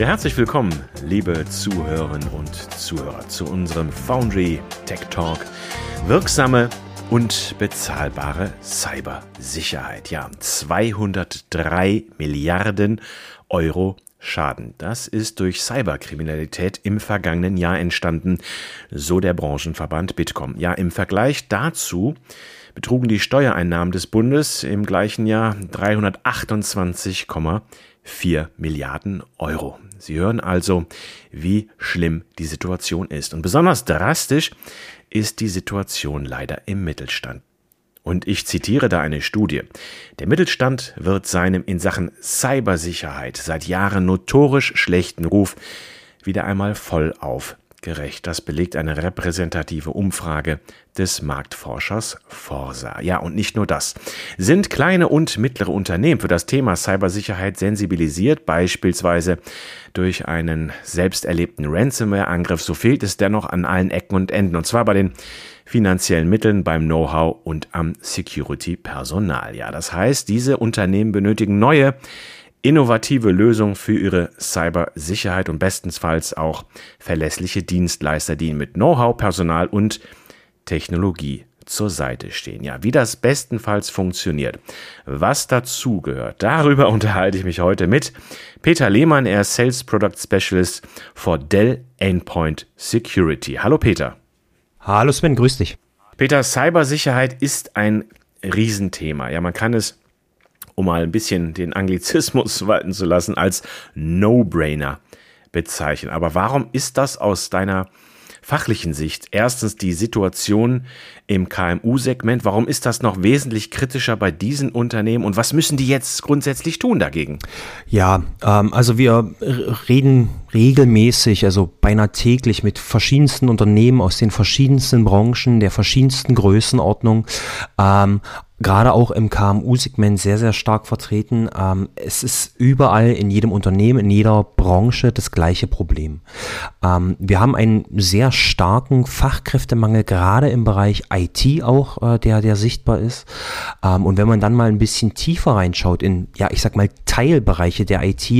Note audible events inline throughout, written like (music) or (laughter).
Ja, herzlich willkommen, liebe Zuhörerinnen und Zuhörer, zu unserem Foundry Tech Talk. Wirksame und bezahlbare Cybersicherheit. Ja, 203 Milliarden Euro Schaden. Das ist durch Cyberkriminalität im vergangenen Jahr entstanden, so der Branchenverband Bitkom. Ja, im Vergleich dazu betrugen die Steuereinnahmen des Bundes im gleichen Jahr 328,4 Milliarden Euro. Sie hören also, wie schlimm die Situation ist. Und besonders drastisch ist die Situation leider im Mittelstand. Und ich zitiere da eine Studie. Der Mittelstand wird seinem in Sachen Cybersicherheit seit Jahren notorisch schlechten Ruf wieder einmal voll auf gerecht. Das belegt eine repräsentative Umfrage des Marktforschers Forsa. Ja, und nicht nur das. Sind kleine und mittlere Unternehmen für das Thema Cybersicherheit sensibilisiert, beispielsweise durch einen selbst erlebten Ransomware-Angriff, so fehlt es dennoch an allen Ecken und Enden, und zwar bei den finanziellen Mitteln, beim Know-how und am Security-Personal. Ja, das heißt, diese Unternehmen benötigen neue innovative Lösungen für ihre Cybersicherheit und bestenfalls auch verlässliche Dienstleister, die ihnen mit Know-how, Personal und Technologie zur Seite stehen. Ja, wie das bestenfalls funktioniert, was dazu gehört, darüber (laughs) unterhalte ich mich heute mit Peter Lehmann, er ist Sales Product Specialist for Dell Endpoint Security. Hallo Peter. Hallo Sven, grüß dich. Peter, Cybersicherheit ist ein Riesenthema. Ja, man kann es um mal ein bisschen den Anglizismus (laughs) walten zu lassen, als No-Brainer bezeichnen. Aber warum ist das aus deiner fachlichen Sicht erstens die Situation im KMU-Segment? Warum ist das noch wesentlich kritischer bei diesen Unternehmen und was müssen die jetzt grundsätzlich tun dagegen? Ja, ähm, also wir reden regelmäßig, also beinahe täglich mit verschiedensten Unternehmen aus den verschiedensten Branchen, der verschiedensten Größenordnung. Ähm, gerade auch im KMU-Segment sehr, sehr stark vertreten. Ähm, es ist überall in jedem Unternehmen, in jeder Branche das gleiche Problem. Ähm, wir haben einen sehr starken Fachkräftemangel, gerade im Bereich IT auch, äh, der, der sichtbar ist. Ähm, und wenn man dann mal ein bisschen tiefer reinschaut in, ja, ich sag mal, Teilbereiche der IT,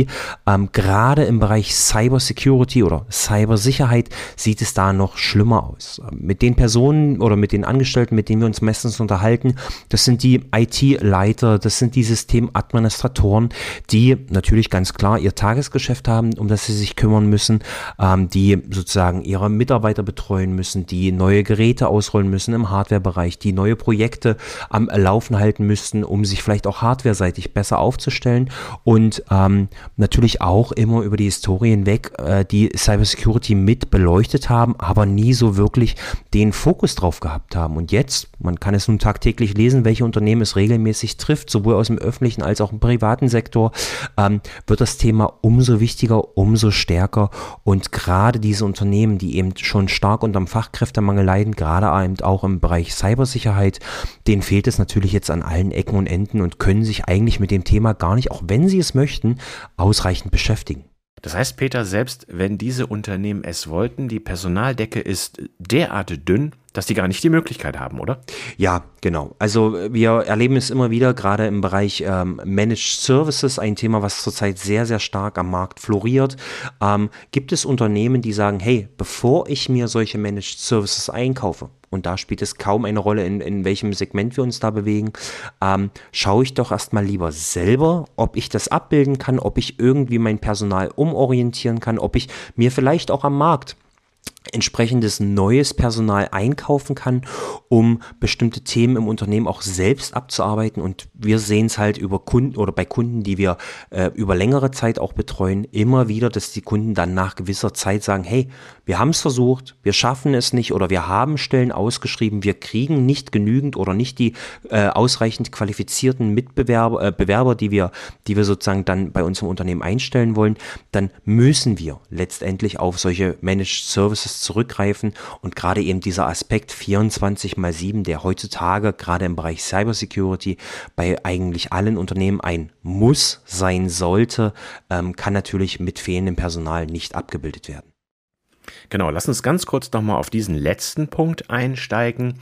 ähm, gerade im Bereich Cybersecurity oder Cybersicherheit, sieht es da noch schlimmer aus. Mit den Personen oder mit den Angestellten, mit denen wir uns meistens unterhalten, das sind sind die IT-Leiter, das sind die Systemadministratoren, die natürlich ganz klar ihr Tagesgeschäft haben, um das sie sich kümmern müssen, ähm, die sozusagen ihre Mitarbeiter betreuen müssen, die neue Geräte ausrollen müssen im Hardware-Bereich, die neue Projekte am Laufen halten müssten, um sich vielleicht auch hardware-seitig besser aufzustellen und ähm, natürlich auch immer über die Historie hinweg äh, die Cybersecurity mit beleuchtet haben, aber nie so wirklich den Fokus drauf gehabt haben. Und jetzt, man kann es nun tagtäglich lesen, welche welche Unternehmen es regelmäßig trifft, sowohl aus dem öffentlichen als auch im privaten Sektor, ähm, wird das Thema umso wichtiger, umso stärker. Und gerade diese Unternehmen, die eben schon stark unter dem Fachkräftemangel leiden, gerade eben auch im Bereich Cybersicherheit, denen fehlt es natürlich jetzt an allen Ecken und Enden und können sich eigentlich mit dem Thema gar nicht, auch wenn sie es möchten, ausreichend beschäftigen. Das heißt, Peter, selbst wenn diese Unternehmen es wollten, die Personaldecke ist derart dünn, dass die gar nicht die Möglichkeit haben, oder? Ja, genau. Also wir erleben es immer wieder, gerade im Bereich ähm, Managed Services, ein Thema, was zurzeit sehr, sehr stark am Markt floriert. Ähm, gibt es Unternehmen, die sagen, hey, bevor ich mir solche Managed Services einkaufe, und da spielt es kaum eine Rolle, in, in welchem Segment wir uns da bewegen, ähm, schaue ich doch erstmal lieber selber, ob ich das abbilden kann, ob ich irgendwie mein Personal umorientieren kann, ob ich mir vielleicht auch am Markt entsprechendes neues Personal einkaufen kann, um bestimmte Themen im Unternehmen auch selbst abzuarbeiten. Und wir sehen es halt über Kunden oder bei Kunden, die wir äh, über längere Zeit auch betreuen, immer wieder, dass die Kunden dann nach gewisser Zeit sagen, hey, wir haben es versucht, wir schaffen es nicht oder wir haben Stellen ausgeschrieben, wir kriegen nicht genügend oder nicht die äh, ausreichend qualifizierten Mitbewerber, äh, Bewerber, die wir, die wir sozusagen dann bei uns im Unternehmen einstellen wollen, dann müssen wir letztendlich auf solche Managed Services zurückgreifen und gerade eben dieser Aspekt 24 mal 7, der heutzutage gerade im Bereich Cybersecurity bei eigentlich allen Unternehmen ein Muss sein sollte, ähm, kann natürlich mit fehlendem Personal nicht abgebildet werden. Genau, lass uns ganz kurz nochmal auf diesen letzten Punkt einsteigen.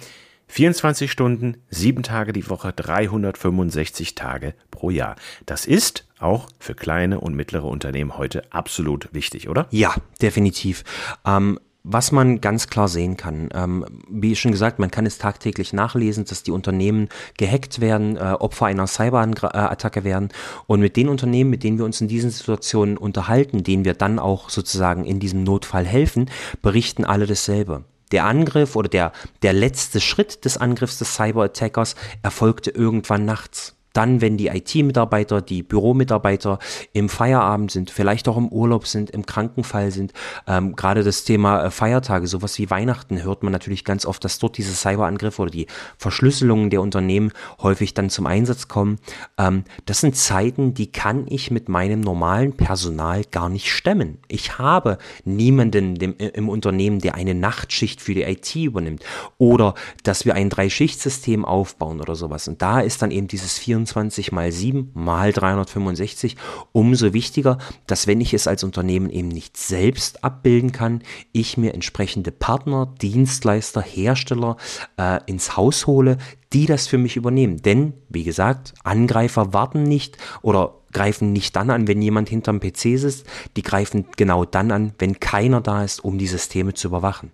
24 Stunden, 7 Tage die Woche, 365 Tage pro Jahr. Das ist auch für kleine und mittlere Unternehmen heute absolut wichtig, oder? Ja, definitiv. Ähm, was man ganz klar sehen kann, ähm, wie schon gesagt, man kann es tagtäglich nachlesen, dass die Unternehmen gehackt werden, äh, Opfer einer Cyberattacke werden. Und mit den Unternehmen, mit denen wir uns in diesen Situationen unterhalten, denen wir dann auch sozusagen in diesem Notfall helfen, berichten alle dasselbe. Der Angriff oder der, der letzte Schritt des Angriffs des Cyberattackers erfolgte irgendwann nachts dann, wenn die IT-Mitarbeiter, die Büromitarbeiter im Feierabend sind, vielleicht auch im Urlaub sind, im Krankenfall sind. Ähm, Gerade das Thema äh, Feiertage, sowas wie Weihnachten, hört man natürlich ganz oft, dass dort diese Cyberangriffe oder die Verschlüsselungen der Unternehmen häufig dann zum Einsatz kommen. Ähm, das sind Zeiten, die kann ich mit meinem normalen Personal gar nicht stemmen. Ich habe niemanden dem, äh, im Unternehmen, der eine Nachtschicht für die IT übernimmt oder dass wir ein Drei-Schicht-System aufbauen oder sowas. Und da ist dann eben dieses 24 24 mal 7 mal 365, umso wichtiger, dass wenn ich es als Unternehmen eben nicht selbst abbilden kann, ich mir entsprechende Partner, Dienstleister, Hersteller äh, ins Haus hole, die das für mich übernehmen. Denn, wie gesagt, Angreifer warten nicht oder greifen nicht dann an, wenn jemand hinterm PC sitzt, die greifen genau dann an, wenn keiner da ist, um die Systeme zu überwachen.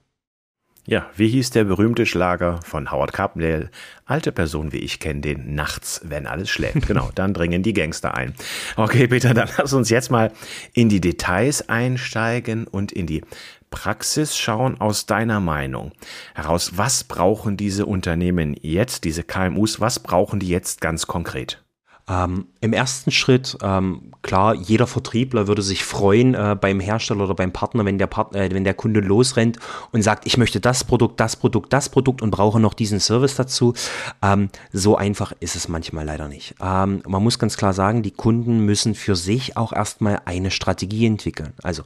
Ja, wie hieß der berühmte Schlager von Howard Carpendale? Alte Person wie ich kenne den nachts, wenn alles schläft. (laughs) Genau, dann dringen die Gangster ein. Okay, Peter, dann lass uns jetzt mal in die Details einsteigen und in die Praxis schauen aus deiner Meinung heraus. Was brauchen diese Unternehmen jetzt, diese KMUs, was brauchen die jetzt ganz konkret? Ähm, Im ersten Schritt, ähm, klar, jeder Vertriebler würde sich freuen äh, beim Hersteller oder beim Partner, wenn der, Partner, äh, wenn der Kunde losrennt und sagt, ich möchte das Produkt, das Produkt, das Produkt und brauche noch diesen Service dazu. Ähm, so einfach ist es manchmal leider nicht. Ähm, man muss ganz klar sagen, die Kunden müssen für sich auch erstmal eine Strategie entwickeln. Also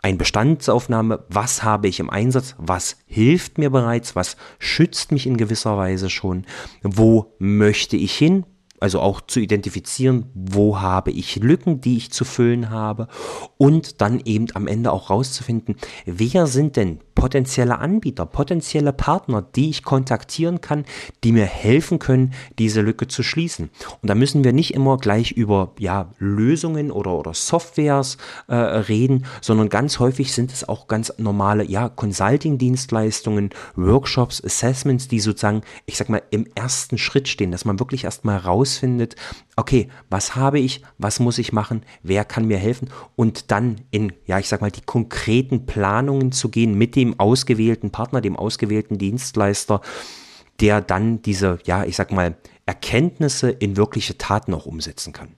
ein Bestandsaufnahme, was habe ich im Einsatz, was hilft mir bereits, was schützt mich in gewisser Weise schon, wo möchte ich hin, also auch zu identifizieren, wo habe ich Lücken, die ich zu füllen habe und dann eben am Ende auch rauszufinden, wer sind denn potenzielle Anbieter, potenzielle Partner, die ich kontaktieren kann, die mir helfen können, diese Lücke zu schließen. Und da müssen wir nicht immer gleich über ja, Lösungen oder, oder Softwares äh, reden, sondern ganz häufig sind es auch ganz normale ja, Consulting-Dienstleistungen, Workshops, Assessments, die sozusagen, ich sag mal, im ersten Schritt stehen, dass man wirklich erstmal rausfindet, okay, was habe ich, was muss ich machen, wer kann mir helfen und dann in, ja, ich sag mal, die konkreten Planungen zu gehen mit dem dem ausgewählten Partner, dem ausgewählten Dienstleister, der dann diese, ja, ich sag mal, Erkenntnisse in wirkliche Taten auch umsetzen kann.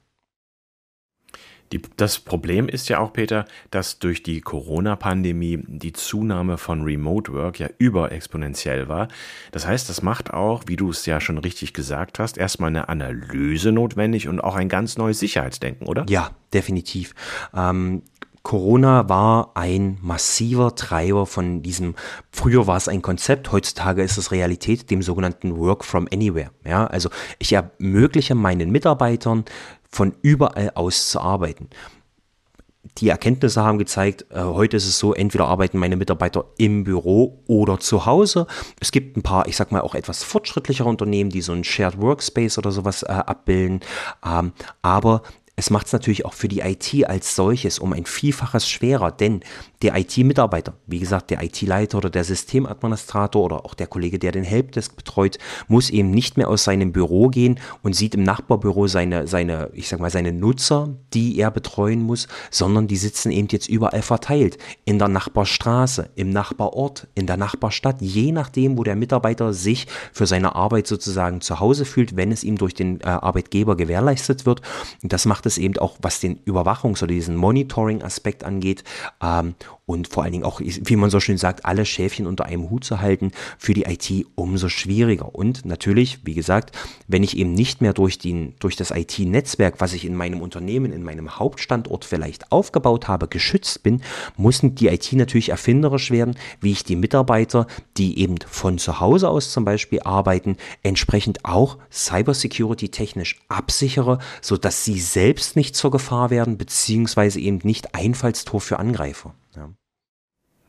Die, das Problem ist ja auch, Peter, dass durch die Corona-Pandemie die Zunahme von Remote Work ja überexponentiell war. Das heißt, das macht auch, wie du es ja schon richtig gesagt hast, erstmal eine Analyse notwendig und auch ein ganz neues Sicherheitsdenken, oder? Ja, definitiv. Ähm, Corona war ein massiver Treiber von diesem, früher war es ein Konzept, heutzutage ist es Realität, dem sogenannten Work from Anywhere. Ja, also ich ermögliche meinen Mitarbeitern von überall aus zu arbeiten. Die Erkenntnisse haben gezeigt, äh, heute ist es so, entweder arbeiten meine Mitarbeiter im Büro oder zu Hause. Es gibt ein paar, ich sag mal, auch etwas fortschrittlichere Unternehmen, die so ein Shared Workspace oder sowas äh, abbilden. Ähm, aber es macht es natürlich auch für die IT als solches um ein Vielfaches schwerer, denn der IT-Mitarbeiter, wie gesagt, der IT-Leiter oder der Systemadministrator oder auch der Kollege, der den Helpdesk betreut, muss eben nicht mehr aus seinem Büro gehen und sieht im Nachbarbüro seine, seine, ich sag mal, seine Nutzer, die er betreuen muss, sondern die sitzen eben jetzt überall verteilt. In der Nachbarstraße, im Nachbarort, in der Nachbarstadt, je nachdem, wo der Mitarbeiter sich für seine Arbeit sozusagen zu Hause fühlt, wenn es ihm durch den äh, Arbeitgeber gewährleistet wird. Und das macht es eben auch, was den Überwachungs- oder diesen Monitoring-Aspekt angeht, ähm, und vor allen Dingen auch, wie man so schön sagt, alle Schäfchen unter einem Hut zu halten, für die IT umso schwieriger. Und natürlich, wie gesagt, wenn ich eben nicht mehr durch, den, durch das IT-Netzwerk, was ich in meinem Unternehmen, in meinem Hauptstandort vielleicht aufgebaut habe, geschützt bin, muss die IT natürlich erfinderisch werden, wie ich die Mitarbeiter, die eben von zu Hause aus zum Beispiel arbeiten, entsprechend auch cybersecurity technisch absichere, sodass sie selbst nicht zur Gefahr werden, beziehungsweise eben nicht Einfallstor für Angreifer.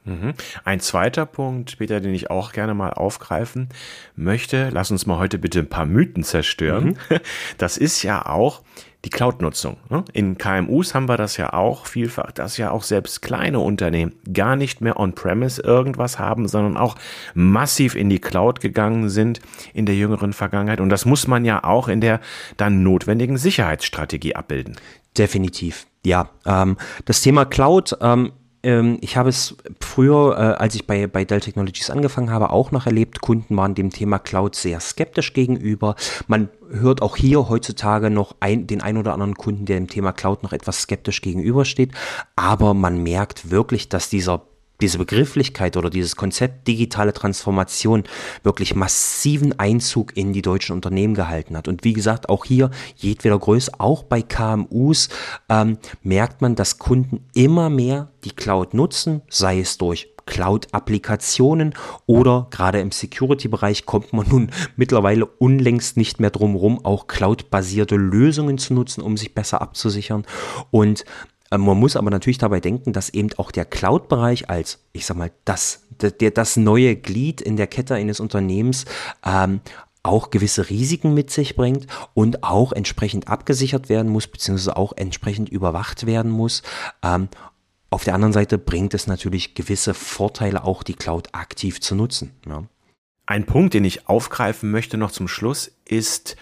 Mhm. Ein zweiter Punkt, Peter, den ich auch gerne mal aufgreifen möchte, lass uns mal heute bitte ein paar Mythen zerstören. Mhm. (laughs) Das ist ja auch die Cloud-Nutzung. Ne? In KMUs haben wir das ja auch vielfach, dass ja auch selbst kleine Unternehmen gar nicht mehr on-premise irgendwas haben, sondern auch massiv in die Cloud gegangen sind in der jüngeren Vergangenheit. Und das muss man ja auch in der dann notwendigen Sicherheitsstrategie abbilden. Definitiv. Ja, ähm, das Thema Cloud ähm, ähm, ich habe es früher, äh, als ich bei, bei Dell Technologies angefangen habe, auch noch erlebt. Kunden waren dem Thema Cloud sehr skeptisch gegenüber. Man hört auch hier heutzutage noch ein, den ein oder anderen Kunden, der dem Thema Cloud noch etwas skeptisch gegenübersteht. Aber man merkt wirklich, dass dieser diese Begrifflichkeit oder dieses Konzept digitale Transformation wirklich massiven Einzug in die deutschen Unternehmen gehalten hat. Und wie gesagt, auch hier jedweder Größe, auch bei KMUs, ähm, merkt man, dass Kunden immer mehr die Cloud nutzen, sei es durch Cloud-Applikationen oder gerade im Security-Bereich kommt man nun mittlerweile unlängst nicht mehr drum rum, auch Cloud-basierte Lösungen zu nutzen, um sich besser abzusichern. Und man muss aber natürlich dabei denken, dass eben auch der Cloud-Bereich als, ich sag mal, das, der, das neue Glied in der Kette eines Unternehmens ähm, auch gewisse Risiken mit sich bringt und auch entsprechend abgesichert werden muss, beziehungsweise auch entsprechend überwacht werden muss. Ähm, auf der anderen Seite bringt es natürlich gewisse Vorteile, auch die Cloud aktiv zu nutzen. Ja. Ein Punkt, den ich aufgreifen möchte noch zum Schluss, ist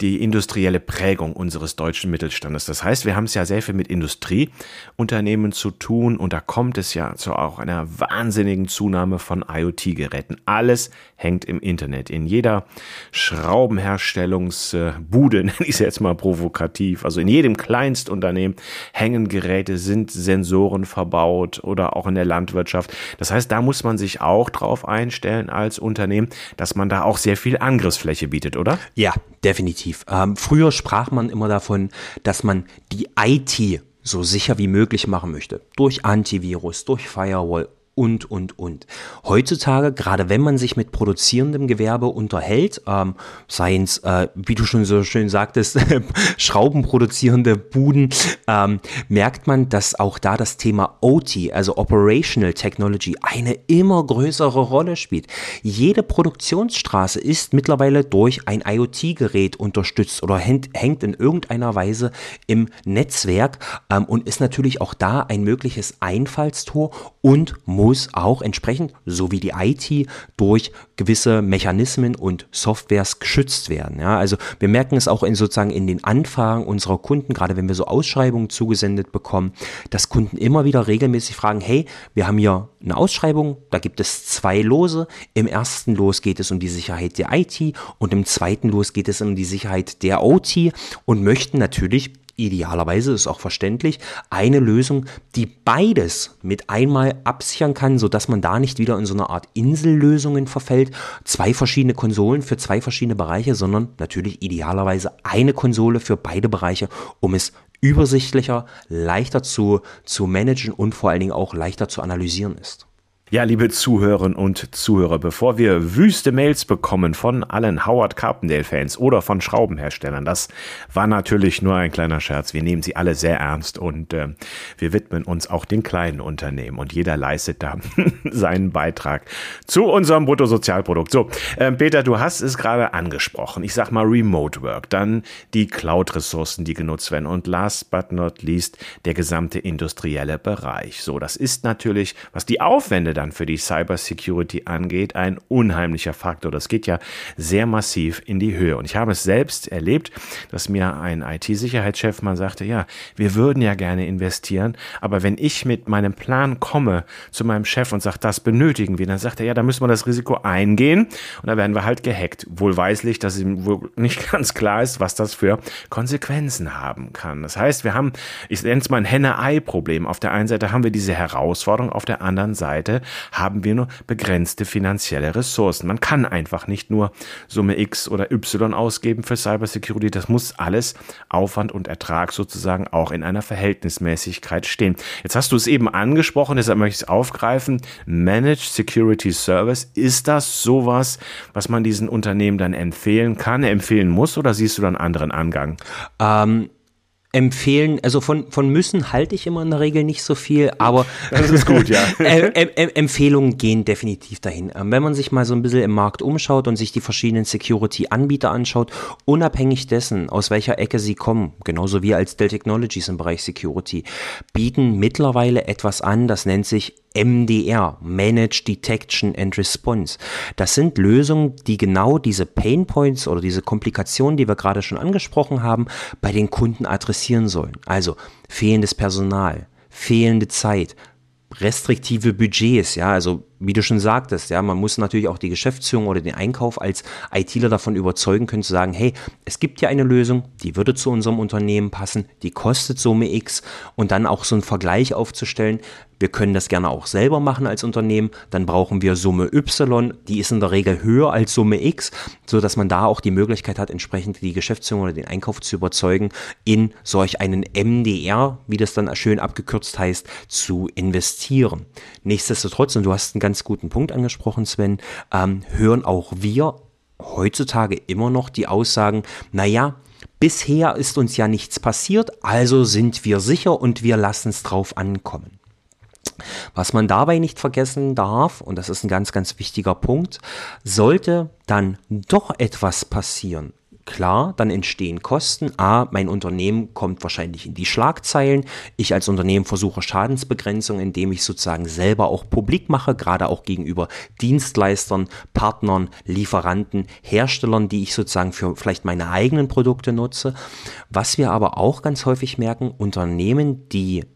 die industrielle Prägung unseres deutschen Mittelstandes. Das heißt, wir haben es ja sehr viel mit Industrieunternehmen zu tun und da kommt es ja zu auch einer wahnsinnigen Zunahme von IoT-Geräten. Alles hängt im Internet. In jeder Schraubenherstellungsbude, (laughs) nenne ich es jetzt mal provokativ, also in jedem Kleinstunternehmen hängen Geräte, sind Sensoren verbaut oder auch in der Landwirtschaft. Das heißt, da muss man sich auch drauf einstellen als Unternehmen, dass man da auch sehr viel Angriffsfläche bietet, oder? Ja, definitiv. Ähm, früher sprach man immer davon, dass man die IT so sicher wie möglich machen möchte. Durch Antivirus, durch Firewall und, und, und. Heutzutage, gerade wenn man sich mit produzierendem Gewerbe unterhält, ähm, seien es, äh, wie du schon so schön sagtest, (laughs) Schraubenproduzierende Buden, ähm, merkt man, dass auch da das Thema OT, also Operational Technology, eine immer größere Rolle spielt. Jede Produktionsstraße ist mittlerweile durch ein IoT-Gerät unterstützt oder hängt, in irgendeiner Weise im Netzwerk ähm, und ist natürlich auch da ein mögliches Einfallstor und muss auch entsprechend, so wie die IT, durch gewisse Mechanismen und Softwares geschützt werden. Ja, also wir merken es auch in sozusagen in den Anfragen unserer Kunden, gerade wenn wir so Ausschreibungen zugesendet bekommen, dass Kunden immer wieder regelmäßig fragen, hey, wir haben hier eine Ausschreibung, da gibt es zwei Lose. Im ersten Los geht es um die Sicherheit der IT und im zweiten Los geht es um die Sicherheit der OT und möchten natürlich idealerweise ist auch verständlich, eine Lösung, die beides mit einmal absichern kann, sodass man da nicht wieder in so eine Art Insellösungen verfällt. Zwei verschiedene Konsolen für zwei verschiedene Bereiche, sondern natürlich idealerweise eine Konsole für beide Bereiche, um es übersichtlicher, leichter zu, zu managen und vor allen Dingen auch leichter zu analysieren ist. Ja, liebe Zuhörerinnen und Zuhörer, bevor wir wüste Mails bekommen von allen Howard Carpendale-Fans oder von Schraubenherstellern, das war natürlich nur ein kleiner Scherz. Wir nehmen sie alle sehr ernst und äh, wir widmen uns auch den kleinen Unternehmen und jeder leistet da (laughs) seinen Beitrag zu unserem Bruttosozialprodukt. So, äh, Peter, du hast es gerade angesprochen. Ich sag mal Remote Work, dann die Cloud-Ressourcen, die genutzt werden und last but not least der gesamte industrielle Bereich. So, das ist natürlich, was die Aufwände dann für die Cybersecurity angeht, ein unheimlicher Faktor. Das geht ja sehr massiv in die Höhe. Und ich habe es selbst erlebt, dass mir ein IT-Sicherheitschef mal sagte, ja, wir würden ja gerne investieren, aber wenn ich mit meinem Plan komme zu meinem Chef und sage, das benötigen wir, dann sagt er, ja, da müssen wir das Risiko eingehen und da werden wir halt gehackt. Wohlweislich, dass ihm wohl nicht (laughs) ganz klar ist, was das für Konsequenzen haben kann. Das heißt, wir haben, ich nenne es mal ein Henne-Ei-Problem. Auf der einen Seite haben wir diese Herausforderung, auf der anderen Seite haben wir nur begrenzte finanzielle Ressourcen. Man kann einfach nicht nur Summe X oder Y ausgeben für Cybersecurity. Das muss alles Aufwand und Ertrag sozusagen auch in einer Verhältnismäßigkeit stehen. Jetzt hast du es eben angesprochen, deshalb möchte ich es aufgreifen. Managed Security Service, ist das sowas, was man diesen Unternehmen dann empfehlen kann, empfehlen muss oder siehst du dann anderen Angang? Ähm empfehlen, also von, von müssen halte ich immer in der Regel nicht so viel, aber das ist gut, ja. (laughs) Empfehlungen gehen definitiv dahin. Ähm, wenn man sich mal so ein bisschen im Markt umschaut und sich die verschiedenen Security-Anbieter anschaut, unabhängig dessen, aus welcher Ecke sie kommen, genauso wie als Dell Technologies im Bereich Security, bieten mittlerweile etwas an, das nennt sich MDR, Manage Detection and Response. Das sind Lösungen, die genau diese Pain Points oder diese Komplikationen, die wir gerade schon angesprochen haben, bei den Kunden adressieren sollen. Also fehlendes Personal, fehlende Zeit, restriktive Budgets, ja, also wie du schon sagtest, ja, man muss natürlich auch die Geschäftsführung oder den Einkauf als ITler davon überzeugen können, zu sagen, hey, es gibt ja eine Lösung, die würde zu unserem Unternehmen passen, die kostet Summe X und dann auch so einen Vergleich aufzustellen, wir können das gerne auch selber machen als Unternehmen. Dann brauchen wir Summe Y, die ist in der Regel höher als Summe X, so dass man da auch die Möglichkeit hat, entsprechend die Geschäftsführung oder den Einkauf zu überzeugen, in solch einen MDR, wie das dann schön abgekürzt heißt, zu investieren. Nichtsdestotrotz, und du hast einen ganz guten Punkt angesprochen, Sven, ähm, hören auch wir heutzutage immer noch die Aussagen, naja, bisher ist uns ja nichts passiert, also sind wir sicher und wir lassen es drauf ankommen. Was man dabei nicht vergessen darf, und das ist ein ganz, ganz wichtiger Punkt, sollte dann doch etwas passieren, Klar, dann entstehen Kosten. A, mein Unternehmen kommt wahrscheinlich in die Schlagzeilen. Ich als Unternehmen versuche Schadensbegrenzung, indem ich sozusagen selber auch publik mache, gerade auch gegenüber Dienstleistern, Partnern, Lieferanten, Herstellern, die ich sozusagen für vielleicht meine eigenen Produkte nutze. Was wir aber auch ganz häufig merken, Unternehmen, die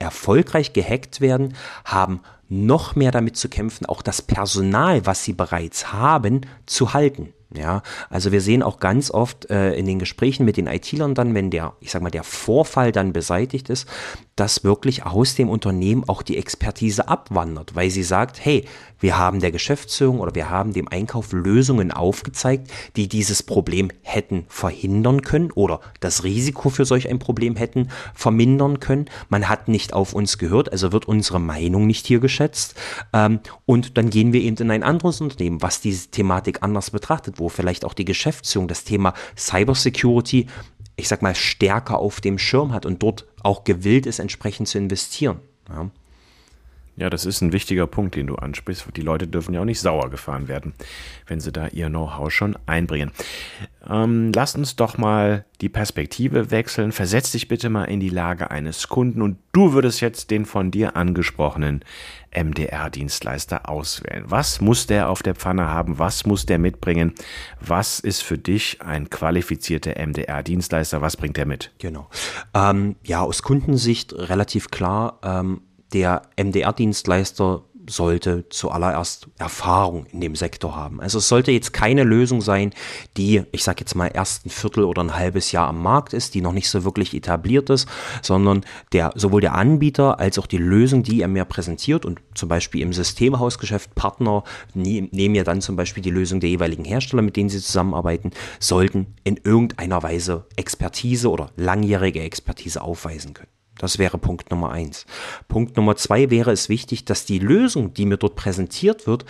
erfolgreich gehackt werden, haben noch mehr damit zu kämpfen, auch das Personal, was sie bereits haben, zu halten. Ja, also wir sehen auch ganz oft äh, in den Gesprächen mit den IT-Lern dann, wenn der, ich sag mal, der Vorfall dann beseitigt ist, dass wirklich aus dem Unternehmen auch die Expertise abwandert, weil sie sagt, hey, wir haben der Geschäftsführung oder wir haben dem Einkauf Lösungen aufgezeigt, die dieses Problem hätten verhindern können oder das Risiko für solch ein Problem hätten vermindern können. Man hat nicht auf uns gehört, also wird unsere Meinung nicht hier geschätzt. Ähm, und dann gehen wir eben in ein anderes Unternehmen, was diese Thematik anders betrachtet wo vielleicht auch die Geschäftsführung das Thema Cybersecurity, ich sag mal, stärker auf dem Schirm hat und dort auch gewillt ist, entsprechend zu investieren. Ja. Ja, das ist ein wichtiger Punkt, den du ansprichst. Die Leute dürfen ja auch nicht sauer gefahren werden, wenn sie da ihr Know-how schon einbringen. Ähm, lass uns doch mal die Perspektive wechseln. Versetz dich bitte mal in die Lage eines Kunden und du würdest jetzt den von dir angesprochenen MDR-Dienstleister auswählen. Was muss der auf der Pfanne haben? Was muss der mitbringen? Was ist für dich ein qualifizierter MDR-Dienstleister? Was bringt der mit? Genau. Ähm, ja, aus Kundensicht relativ klar. Ähm, der MDR-Dienstleister sollte zuallererst Erfahrung in dem Sektor haben. Also es sollte jetzt keine Lösung sein, die, ich sage jetzt mal, erst ein Viertel oder ein halbes Jahr am Markt ist, die noch nicht so wirklich etabliert ist, sondern der, sowohl der Anbieter als auch die Lösung, die er mir präsentiert und zum Beispiel im Systemhausgeschäft Partner nehmen ja dann zum Beispiel die Lösung der jeweiligen Hersteller, mit denen sie zusammenarbeiten, sollten in irgendeiner Weise Expertise oder langjährige Expertise aufweisen können. Das wäre Punkt Nummer eins. Punkt Nummer zwei wäre es wichtig, dass die Lösung, die mir dort präsentiert wird,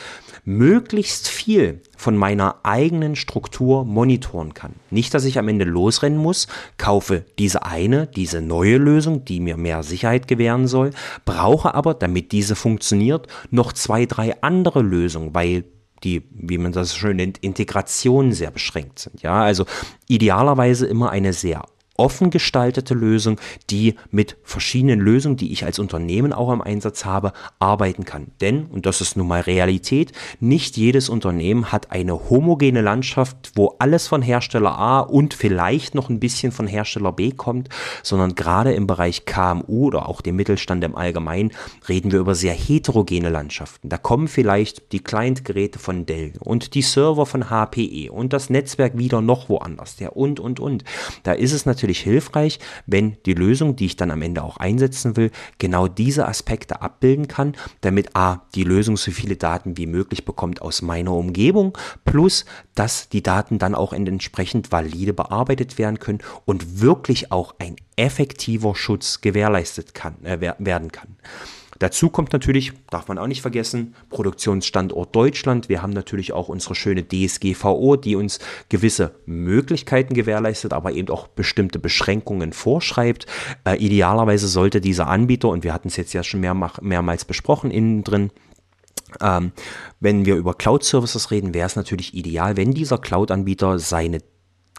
möglichst viel von meiner eigenen Struktur monitoren kann. Nicht, dass ich am Ende losrennen muss, kaufe diese eine, diese neue Lösung, die mir mehr Sicherheit gewähren soll, brauche aber, damit diese funktioniert, noch zwei, drei andere Lösungen, weil die, wie man das schön nennt, Integrationen sehr beschränkt sind. Ja, also idealerweise immer eine sehr offen gestaltete Lösung, die mit verschiedenen Lösungen, die ich als Unternehmen auch im Einsatz habe, arbeiten kann. Denn, und das ist nun mal Realität, nicht jedes Unternehmen hat eine homogene Landschaft, wo alles von Hersteller A und vielleicht noch ein bisschen von Hersteller B kommt, sondern gerade im Bereich KMU oder auch dem Mittelstand im Allgemeinen reden wir über sehr heterogene Landschaften. Da kommen vielleicht die Client-Geräte von Dell und die Server von HPE und das Netzwerk wieder noch woanders, der und, und, und. Da ist es natürlich natürlich hilfreich, wenn die Lösung, die ich dann am Ende auch einsetzen will, genau diese Aspekte abbilden kann, damit A, die Lösung so viele Daten wie möglich bekommt aus meiner Umgebung, plus, dass die Daten dann auch entsprechend valide bearbeitet werden können und wirklich auch ein effektiver Schutz gewährleistet kann, äh, werden kann. Dazu kommt natürlich, darf man auch nicht vergessen, Produktionsstandort Deutschland. Wir haben natürlich auch unsere schöne DSGVO, die uns gewisse Möglichkeiten gewährleistet, aber eben auch bestimmte Beschränkungen vorschreibt. Äh, idealerweise sollte dieser Anbieter, und wir hatten es jetzt ja schon mehr, mehrmals besprochen, innen drin, ähm, wenn wir über Cloud-Services reden, wäre es natürlich ideal, wenn dieser Cloud-Anbieter seine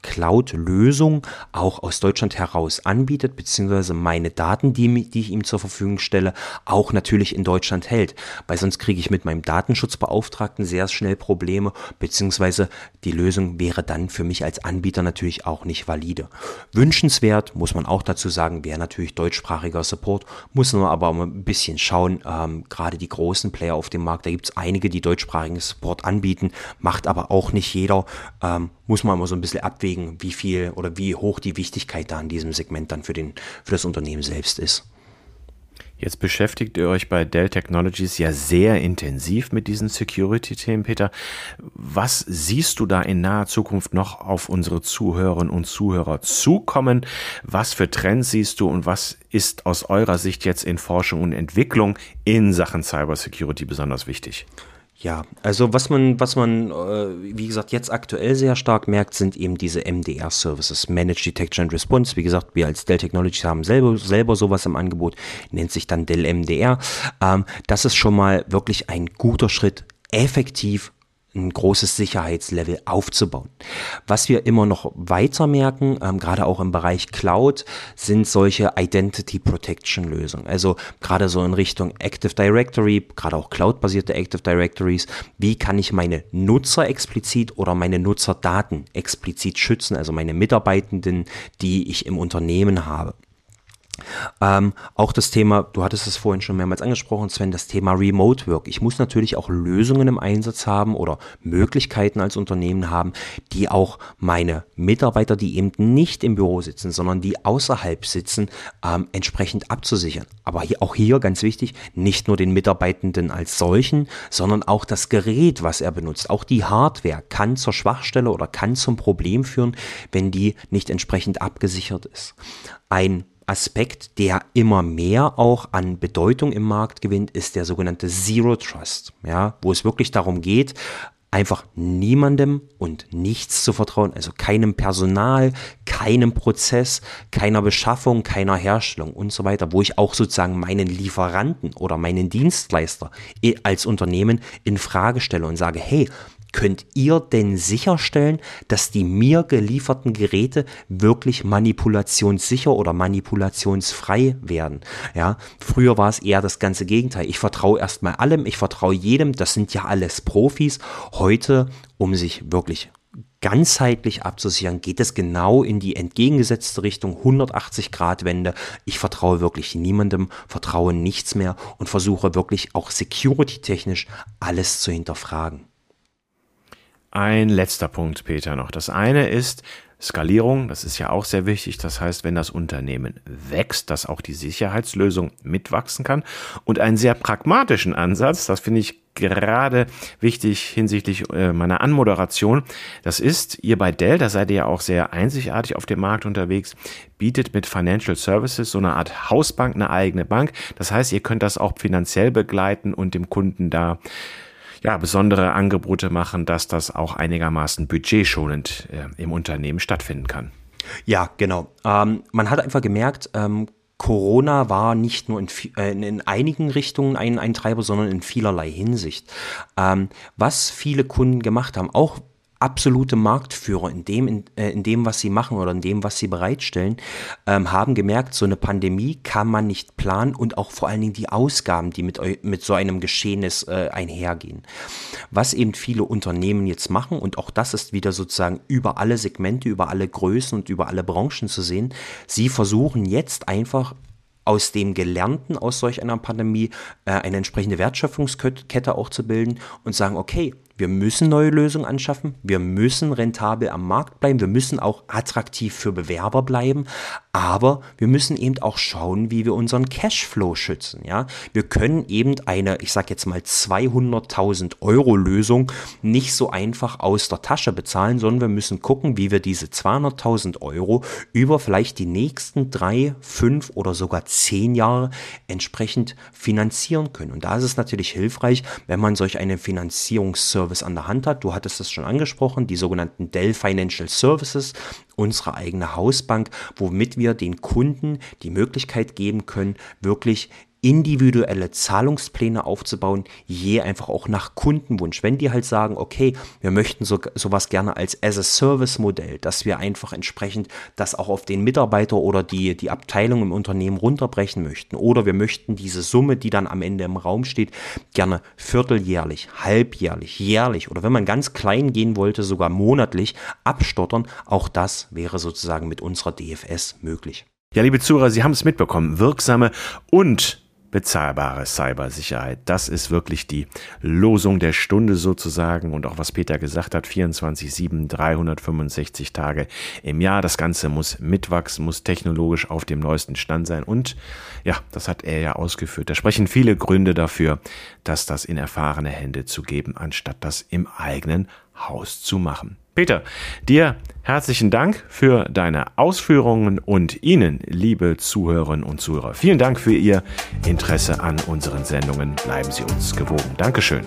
Cloud-Lösung auch aus Deutschland heraus anbietet, beziehungsweise meine Daten, die, die, ich ihm zur Verfügung stelle, auch natürlich in Deutschland hält. Weil sonst kriege ich mit meinem Datenschutzbeauftragten sehr schnell Probleme, beziehungsweise die Lösung wäre dann für mich als Anbieter natürlich auch nicht valide. Wünschenswert, muss man auch dazu sagen, wäre natürlich deutschsprachiger Support, muss man aber ein bisschen schauen, ähm, gerade die großen Player auf dem Markt, da gibt es einige, die deutschsprachigen Support anbieten, macht aber auch nicht jeder, ähm, muss man immer so ein bisschen abwägen, wie viel oder wie hoch die Wichtigkeit da in diesem Segment dann für, den, für das Unternehmen selbst ist. Jetzt beschäftigt ihr euch bei Dell Technologies ja sehr intensiv mit diesen Security-Themen, Peter. Was siehst du da in naher Zukunft noch auf unsere Zuhörerinnen und Zuhörer zukommen? Was für Trends siehst du und was ist aus eurer Sicht jetzt in Forschung und Entwicklung in Sachen Cybersecurity besonders wichtig? Ja, also was man, was man, äh, wie gesagt, jetzt aktuell sehr stark merkt, sind eben diese MDR-Services, Managed Detection and Response. Wie gesagt, wir als Dell Technologies haben selber, selber sowas im Angebot, nennt sich dann Dell MDR. Ähm, das ist schon mal wirklich ein guter Schritt, effektiv ein großes Sicherheitslevel aufzubauen. Was wir immer noch weiter merken, ähm, gerade auch im Bereich Cloud, sind solche Identity Protection Lösungen. Also gerade so in Richtung Active Directory, gerade auch Cloud-basierte Active Directories. Wie kann ich meine Nutzer explizit oder meine Nutzerdaten explizit schützen? Also meine Mitarbeitenden, die ich im Unternehmen habe. Ähm, auch das Thema, du hattest es vorhin schon mehrmals angesprochen, Sven, das Thema Remote Work. Ich muss natürlich auch Lösungen im Einsatz haben oder Möglichkeiten als Unternehmen haben, die auch meine Mitarbeiter, die eben nicht im Büro sitzen, sondern die außerhalb sitzen, ähm, entsprechend abzusichern. Aber hier, auch hier ganz wichtig, nicht nur den Mitarbeitenden als solchen, sondern auch das Gerät, was er benutzt. Auch die Hardware kann zur Schwachstelle oder kann zum Problem führen, wenn die nicht entsprechend abgesichert ist. Ein Aspekt, der immer mehr auch an Bedeutung im Markt gewinnt, ist der sogenannte Zero Trust, ja, wo es wirklich darum geht, einfach niemandem und nichts zu vertrauen, also keinem Personal, keinem Prozess, keiner Beschaffung, keiner Herstellung und so weiter, wo ich auch sozusagen meinen Lieferanten oder meinen Dienstleister als Unternehmen in Frage stelle und sage, hey, könnt ihr denn sicherstellen, dass die mir gelieferten Geräte wirklich manipulationssicher oder manipulationsfrei werden? Ja, früher war es eher das ganze Gegenteil. Ich vertraue erstmal allem, ich vertraue jedem, das sind ja alles Profis. Heute, um sich wirklich ganzheitlich abzusichern, geht es genau in die entgegengesetzte Richtung, 180 Grad Wende. Ich vertraue wirklich niemandem, vertraue nichts mehr und versuche wirklich auch security-technisch alles zu hinterfragen. Ein letzter Punkt, Peter, noch. Das eine ist Skalierung, das ist ja auch sehr wichtig. Das heißt, wenn das Unternehmen wächst, dass auch die Sicherheitslösung mitwachsen kann. Und einen sehr pragmatischen Ansatz, das finde ich gerade wichtig hinsichtlich äh, meiner Anmoderation. Das ist, ihr bei Dell, da seid ihr ja auch sehr einzigartig auf dem Markt unterwegs, bietet mit Financial Services so eine Art Hausbank, eine eigene Bank. Das heißt, ihr könnt das auch finanziell begleiten und dem Kunden da ja, besondere Angebote machen, dass das auch einigermaßen budgetschonend äh, im Unternehmen stattfinden kann. Ja, genau. Ähm, man hat einfach gemerkt, ähm, Corona war nicht nur in, äh, in einigen Richtungen ein, ein, Treiber, sondern in vielerlei Hinsicht. Ähm, was viele Kunden gemacht haben, auch absolute Marktführer in dem, in, äh, in, dem, was sie machen oder in dem, was sie bereitstellen, ähm, haben gemerkt, so eine Pandemie kann man nicht planen und auch vor allen Dingen die Ausgaben, die mit, mit so einem Geschehnis äh, einhergehen. Was eben viele Unternehmen jetzt machen, und auch das ist wieder sozusagen über alle Segmente, über alle Größen und über alle Branchen zu sehen, sie versuchen jetzt einfach aus dem Gelernten aus solch einer Pandemie äh, eine entsprechende Wertschöpfungskette auch zu bilden und sagen, okay, wir müssen neue Lösungen anschaffen, wir müssen rentabel am Markt bleiben, wir müssen auch attraktiv für Bewerber bleiben, aber wir müssen eben auch schauen, wie wir unseren Cashflow schützen. Ja, wir können eben eine, ich sage jetzt mal 200.000 Euro Lösung nicht so einfach aus der Tasche bezahlen, sondern wir müssen gucken, wie wir diese 200.000 Euro über vielleicht die nächsten drei, fünf oder sogar zehn Jahre entsprechend finanzieren können. Und da ist es natürlich hilfreich, wenn man solch einen Finanzierungsservice an der Hand hat. Du hattest es schon angesprochen, die sogenannten Dell Financial Services unsere eigene Hausbank, womit wir den Kunden die Möglichkeit geben können, wirklich individuelle Zahlungspläne aufzubauen, je einfach auch nach Kundenwunsch. Wenn die halt sagen, okay, wir möchten so, sowas gerne als As-a-Service-Modell, dass wir einfach entsprechend das auch auf den Mitarbeiter oder die, die Abteilung im Unternehmen runterbrechen möchten. Oder wir möchten diese Summe, die dann am Ende im Raum steht, gerne vierteljährlich, halbjährlich, jährlich oder wenn man ganz klein gehen wollte, sogar monatlich abstottern. Auch das wäre sozusagen mit unserer DFS möglich. Ja, liebe Zuhörer, Sie haben es mitbekommen. Wirksame und bezahlbare Cybersicherheit. Das ist wirklich die Losung der Stunde sozusagen und auch was Peter gesagt hat, 24-7, 365 Tage im Jahr. Das Ganze muss mitwachsen, muss technologisch auf dem neuesten Stand sein und ja, das hat er ja ausgeführt. Da sprechen viele Gründe dafür, dass das in erfahrene Hände zu geben, anstatt das im eigenen Haus zu machen. Peter, dir herzlichen Dank für deine Ausführungen und Ihnen, liebe Zuhörerinnen und Zuhörer, vielen Dank für Ihr Interesse an unseren Sendungen. Bleiben Sie uns gewogen. Dankeschön.